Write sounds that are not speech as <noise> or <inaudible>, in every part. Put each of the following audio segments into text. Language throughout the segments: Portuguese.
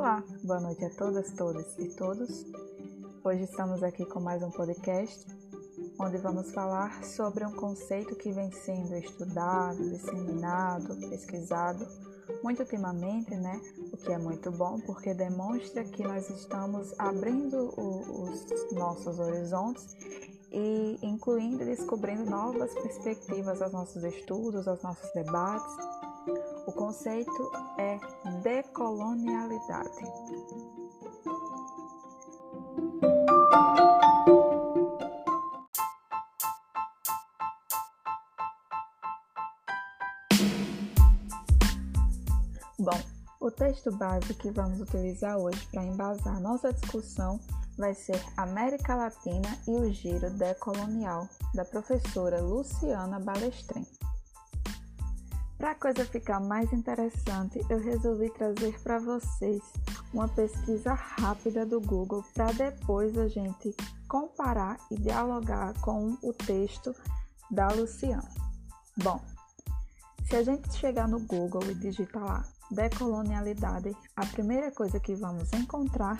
Olá, boa noite a todas, todas e todos. Hoje estamos aqui com mais um podcast onde vamos falar sobre um conceito que vem sendo estudado, disseminado, pesquisado muito ultimamente, né? O que é muito bom porque demonstra que nós estamos abrindo o, os nossos horizontes e incluindo e descobrindo novas perspectivas aos nossos estudos, aos nossos debates. O conceito é decolonialidade. Bom, o texto base que vamos utilizar hoje para embasar nossa discussão vai ser América Latina e o Giro Decolonial, da professora Luciana Balestrin. Para a coisa ficar mais interessante, eu resolvi trazer para vocês uma pesquisa rápida do Google para depois a gente comparar e dialogar com o texto da Luciana. Bom, se a gente chegar no Google e digitar lá decolonialidade, a primeira coisa que vamos encontrar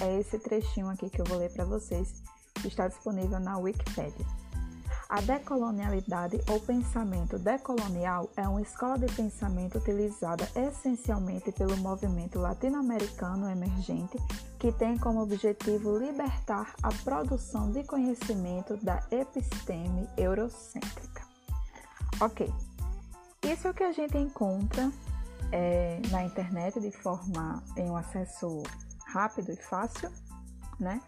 é esse trechinho aqui que eu vou ler para vocês, que está disponível na Wikipedia. A decolonialidade ou pensamento decolonial é uma escola de pensamento utilizada essencialmente pelo movimento latino-americano emergente que tem como objetivo libertar a produção de conhecimento da episteme eurocêntrica. Ok, isso é o que a gente encontra é, na internet de forma em um acesso rápido e fácil, né?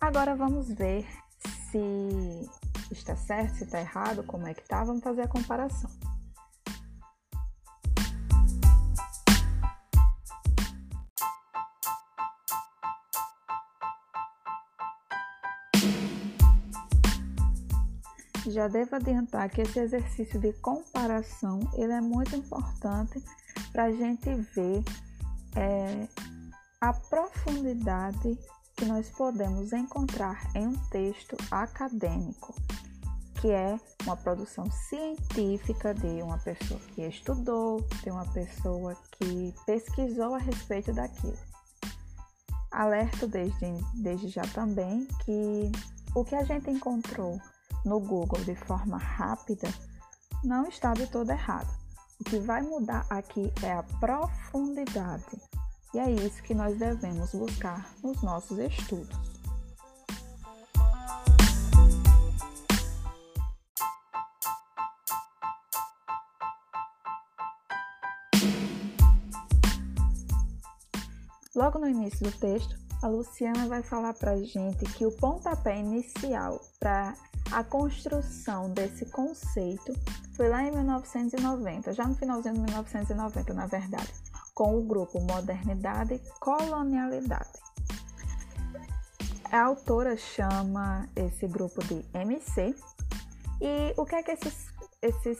Agora vamos ver se está certo, se está errado, como é que tá. Vamos fazer a comparação. Já devo adiantar que esse exercício de comparação ele é muito importante para a gente ver é, a profundidade que nós podemos encontrar em um texto acadêmico, que é uma produção científica de uma pessoa que estudou, de uma pessoa que pesquisou a respeito daquilo. Alerto desde, desde já também que o que a gente encontrou no Google de forma rápida não está de todo errado. O que vai mudar aqui é a profundidade, e é isso que nós devemos buscar nos nossos estudos. Logo no início do texto, a Luciana vai falar para gente que o pontapé inicial para a construção desse conceito foi lá em 1990, já no finalzinho de 1990, na verdade, com o grupo Modernidade e Colonialidade. A autora chama esse grupo de MC e o que é que esses, esses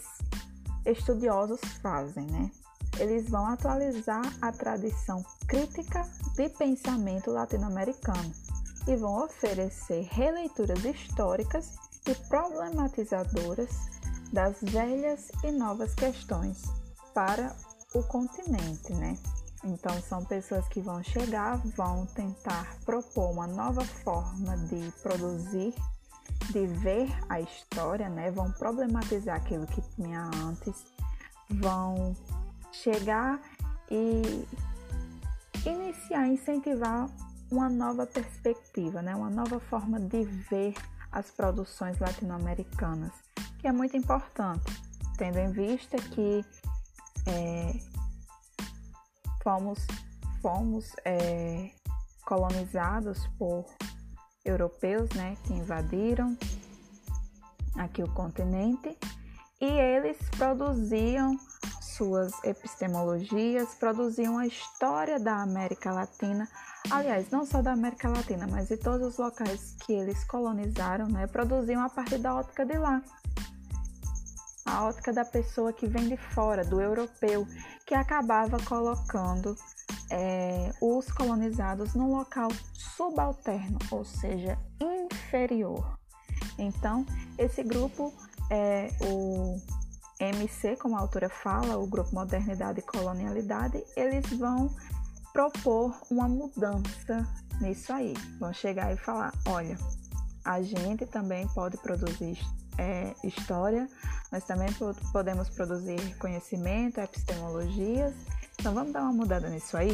estudiosos fazem, né? Eles vão atualizar a tradição crítica de pensamento latino-americano e vão oferecer releituras históricas e problematizadoras das velhas e novas questões para o continente, né? Então são pessoas que vão chegar, vão tentar propor uma nova forma de produzir, de ver a história, né? Vão problematizar aquilo que tinha antes, vão chegar e iniciar, incentivar uma nova perspectiva, né? Uma nova forma de ver as produções latino-americanas, que é muito importante, tendo em vista que é, fomos, fomos é, colonizados por europeus, né, que invadiram aqui o continente e eles produziam suas epistemologias, produziam a história da América Latina aliás, não só da América Latina, mas de todos os locais que eles colonizaram, né, produziam a partir da ótica de lá. A ótica da pessoa que vem de fora, do europeu, que acabava colocando é, os colonizados num local subalterno, ou seja, inferior. Então, esse grupo, é, o MC, como a autora fala, o Grupo Modernidade e Colonialidade, eles vão propor uma mudança nisso aí. Vão chegar e falar: olha, a gente também pode produzir é, história, nós também podemos produzir conhecimento, epistemologias. Então vamos dar uma mudada nisso aí?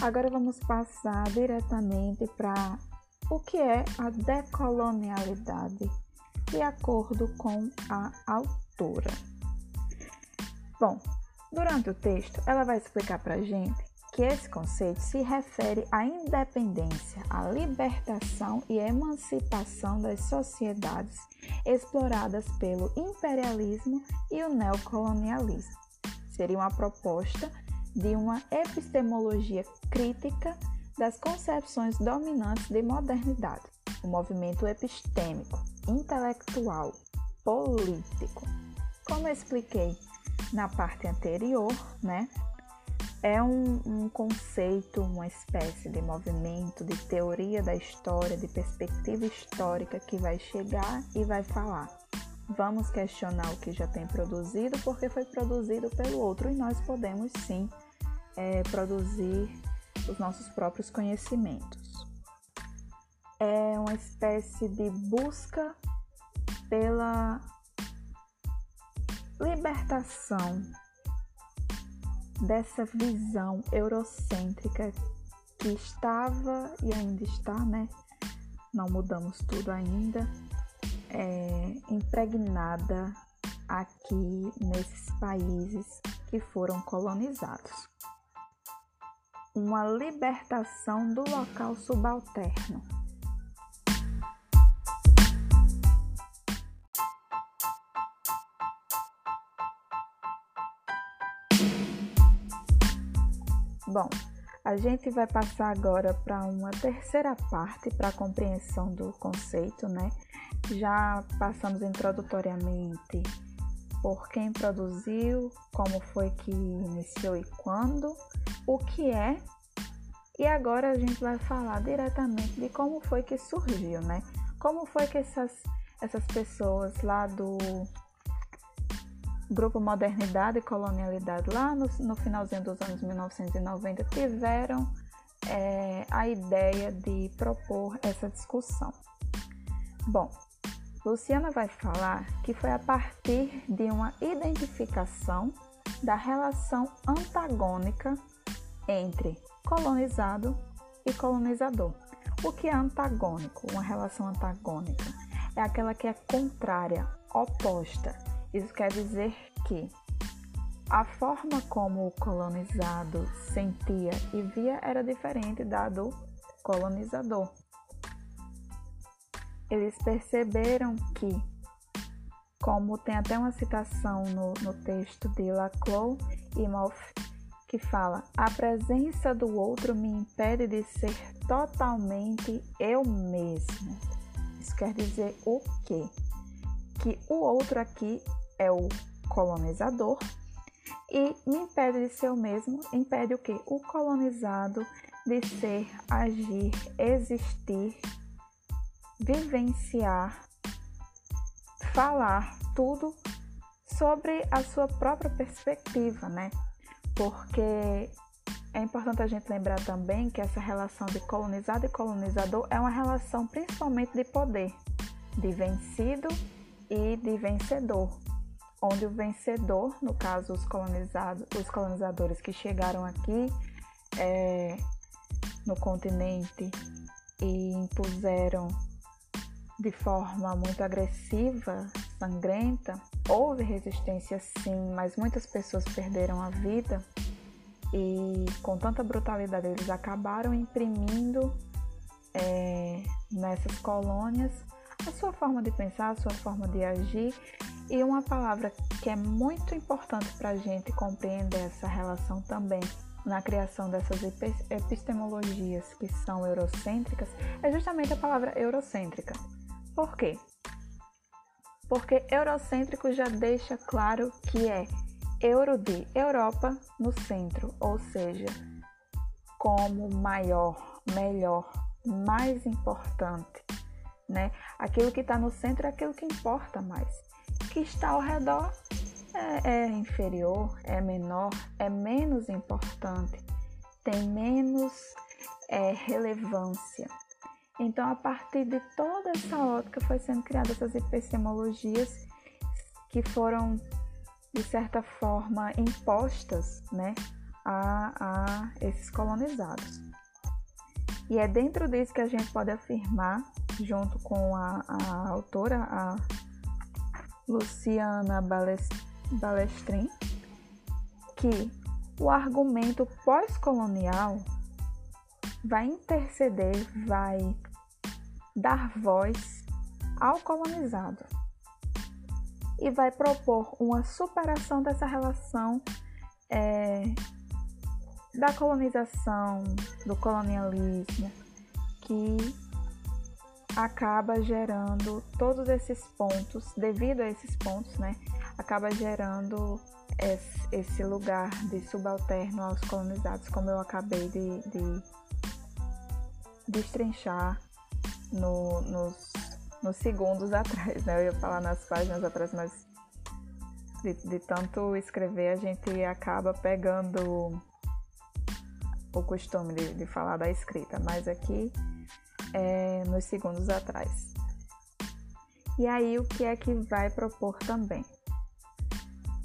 Agora vamos passar diretamente para o que é a decolonialidade, de acordo com a autora. Bom, durante o texto, ela vai explicar para a gente que esse conceito se refere à independência, à libertação e emancipação das sociedades exploradas pelo imperialismo e o neocolonialismo. Seria uma proposta de uma epistemologia crítica das concepções dominantes de modernidade, o movimento epistêmico, intelectual, político. Como eu expliquei na parte anterior, né? É um, um, conceito, uma espécie de movimento, de teoria da história, de perspectiva histórica que vai chegar e vai falar vamos questionar o que já tem produzido porque foi produzido pelo outro e nós podemos sim é, produzir os nossos próprios conhecimentos. É uma espécie de busca pela libertação dessa visão eurocêntrica que estava e ainda está, né? Não mudamos tudo ainda, é, impregnada aqui nesses países que foram colonizados uma libertação do local subalterno. Bom, a gente vai passar agora para uma terceira parte para a compreensão do conceito, né? Já passamos introdutoriamente por quem produziu, como foi que iniciou e quando, o que é, e agora a gente vai falar diretamente de como foi que surgiu, né? Como foi que essas, essas pessoas lá do Grupo Modernidade e Colonialidade, lá no, no finalzinho dos anos 1990, tiveram é, a ideia de propor essa discussão. Bom, Luciana vai falar que foi a partir de uma identificação da relação antagônica entre colonizado e colonizador. O que é antagônico? Uma relação antagônica é aquela que é contrária, oposta. Isso quer dizer que a forma como o colonizado sentia e via era diferente da do colonizador eles perceberam que, como tem até uma citação no, no texto de Laclau e Moff, que fala: A presença do outro me impede de ser totalmente eu mesmo. Isso quer dizer o quê? Que o outro aqui é o colonizador e me impede de ser eu mesmo, impede o quê? O colonizado de ser, agir, existir vivenciar, falar tudo sobre a sua própria perspectiva, né? Porque é importante a gente lembrar também que essa relação de colonizado e colonizador é uma relação principalmente de poder, de vencido e de vencedor, onde o vencedor, no caso os colonizados, os colonizadores que chegaram aqui é, no continente e impuseram de forma muito agressiva, sangrenta. Houve resistência sim, mas muitas pessoas perderam a vida e com tanta brutalidade eles acabaram imprimindo é, nessas colônias a sua forma de pensar, a sua forma de agir e uma palavra que é muito importante para a gente compreender essa relação também na criação dessas epistemologias que são eurocêntricas é justamente a palavra eurocêntrica. Por quê? Porque eurocêntrico já deixa claro que é euro de Europa no centro, ou seja, como maior, melhor, mais importante, né? Aquilo que está no centro é aquilo que importa mais. O que está ao redor é, é inferior, é menor, é menos importante, tem menos é, relevância. Então, a partir de toda essa ótica, foi sendo criadas essas epistemologias que foram, de certa forma, impostas né, a, a esses colonizados. E é dentro disso que a gente pode afirmar, junto com a, a autora, a Luciana Balestrin, que o argumento pós-colonial vai interceder, vai dar voz ao colonizado e vai propor uma superação dessa relação é, da colonização, do colonialismo, que acaba gerando todos esses pontos, devido a esses pontos, né, acaba gerando esse lugar de subalterno aos colonizados, como eu acabei de, de destrinchar no, nos, nos, segundos <laughs> atrás, né? Eu ia falar nas páginas atrás, mas de, de tanto escrever a gente acaba pegando o costume de, de falar da escrita, mas aqui é nos segundos atrás. E aí o que é que vai propor também?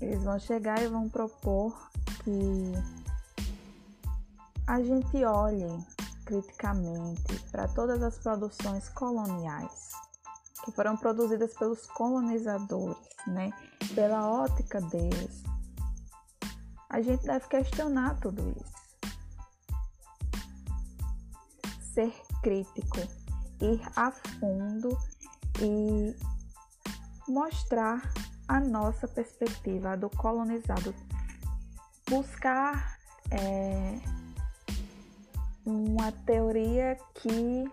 Eles vão chegar e vão propor que a gente olhe criticamente para todas as produções coloniais que foram produzidas pelos colonizadores, né? Pela ótica deles. A gente deve questionar tudo isso. Ser crítico, ir a fundo e mostrar a nossa perspectiva, a do colonizado. Buscar é, uma teoria que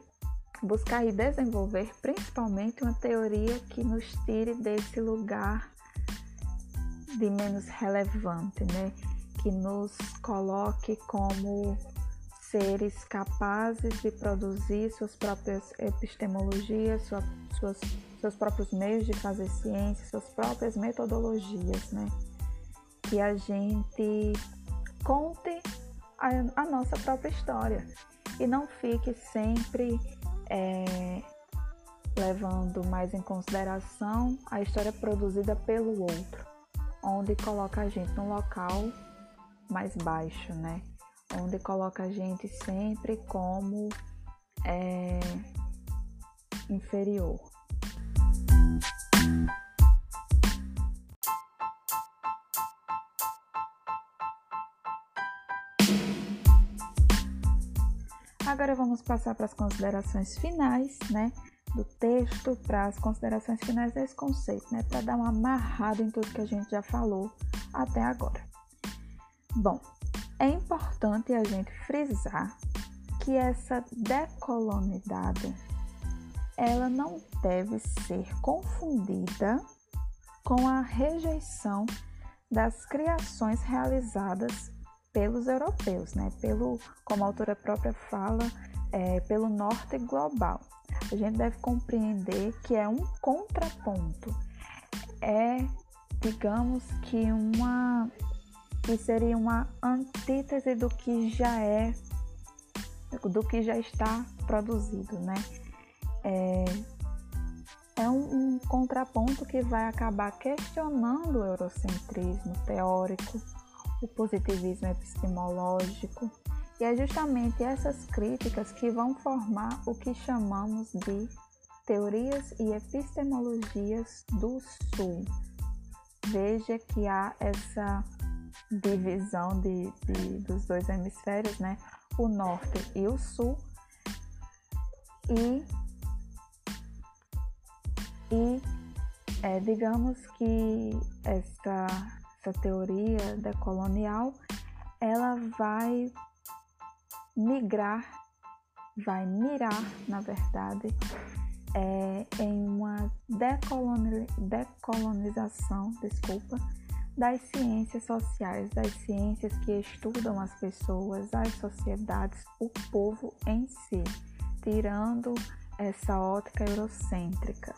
buscar e desenvolver principalmente uma teoria que nos tire desse lugar de menos relevante, né? Que nos coloque como seres capazes de produzir suas próprias epistemologias, sua, suas, seus próprios meios de fazer ciência, suas próprias metodologias, né? Que a gente conte a, a nossa própria história e não fique sempre é, levando mais em consideração a história produzida pelo outro, onde coloca a gente num local mais baixo, né? Onde coloca a gente sempre como é, inferior. Agora vamos passar para as considerações finais, né, do texto, para as considerações finais desse conceito, né, para dar uma amarrada em tudo que a gente já falou até agora. Bom, é importante a gente frisar que essa decolonidade ela não deve ser confundida com a rejeição das criações realizadas pelos europeus, né? Pelo, como a autora própria fala, é, pelo norte global. A gente deve compreender que é um contraponto. É, digamos que uma que seria uma antítese do que já é do que já está produzido, né? É, é um, um contraponto que vai acabar questionando o eurocentrismo teórico, o positivismo epistemológico, e é justamente essas críticas que vão formar o que chamamos de teorias e epistemologias do Sul. Veja que há essa divisão de, de, dos dois hemisférios, né? o Norte e o Sul, e, e é, digamos que essa essa teoria decolonial, ela vai migrar, vai mirar, na verdade, é, em uma decoloni decolonização, desculpa, das ciências sociais, das ciências que estudam as pessoas, as sociedades, o povo em si. tirando essa ótica eurocêntrica.